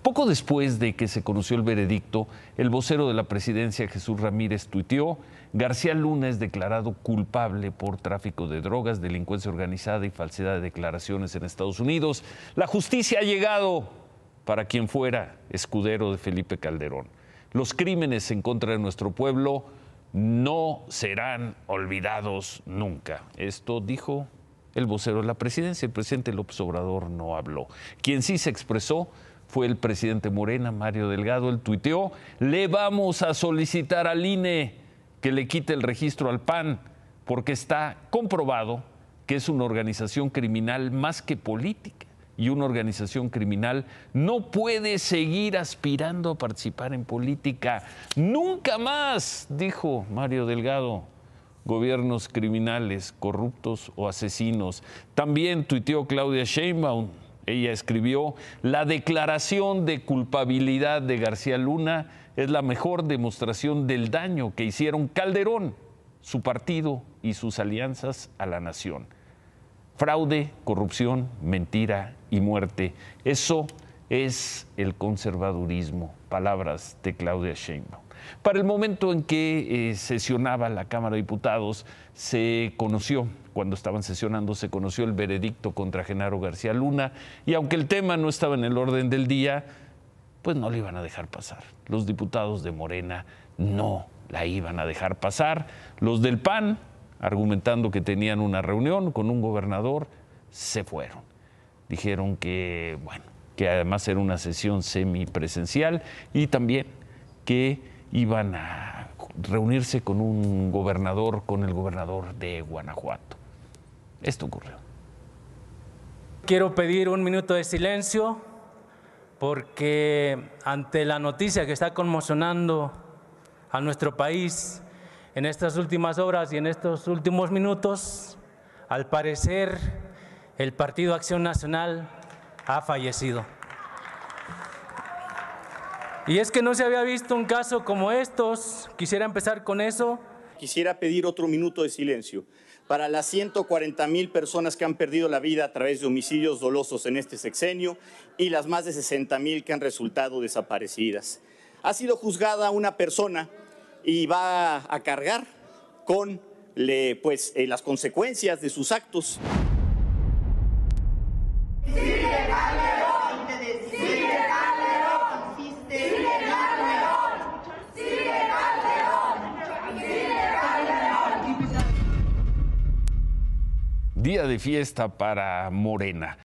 Poco después de que se conoció el veredicto, el vocero de la presidencia, Jesús Ramírez, tuiteó, García Luna es declarado culpable por tráfico de drogas, delincuencia organizada y falsedad de declaraciones en Estados Unidos. La justicia ha llegado para quien fuera escudero de Felipe Calderón. Los crímenes en contra de nuestro pueblo no serán olvidados nunca. Esto dijo el vocero de la presidencia. El presidente López Obrador no habló. Quien sí se expresó fue el presidente Morena, Mario Delgado, él tuiteó, le vamos a solicitar al INE que le quite el registro al PAN, porque está comprobado que es una organización criminal más que política y una organización criminal no puede seguir aspirando a participar en política. Nunca más, dijo Mario Delgado, gobiernos criminales, corruptos o asesinos. También tuiteó Claudia Sheinbaum, ella escribió, la declaración de culpabilidad de García Luna es la mejor demostración del daño que hicieron Calderón, su partido y sus alianzas a la nación. Fraude, corrupción, mentira y muerte. Eso es el conservadurismo. Palabras de Claudia Sheinbaum. Para el momento en que eh, sesionaba la Cámara de Diputados, se conoció, cuando estaban sesionando, se conoció el veredicto contra Genaro García Luna y aunque el tema no estaba en el orden del día, pues no le iban a dejar pasar. Los diputados de Morena no la iban a dejar pasar. Los del PAN, argumentando que tenían una reunión con un gobernador, se fueron. Dijeron que, bueno, que además era una sesión semipresencial y también que iban a reunirse con un gobernador, con el gobernador de Guanajuato. Esto ocurrió. Quiero pedir un minuto de silencio porque ante la noticia que está conmocionando a nuestro país en estas últimas horas y en estos últimos minutos, al parecer el Partido Acción Nacional ha fallecido. Y es que no se había visto un caso como estos. Quisiera empezar con eso. Quisiera pedir otro minuto de silencio para las 140 mil personas que han perdido la vida a través de homicidios dolosos en este sexenio y las más de 60 mil que han resultado desaparecidas. Ha sido juzgada una persona y va a cargar con pues, eh, las consecuencias de sus actos. Día de fiesta para Morena.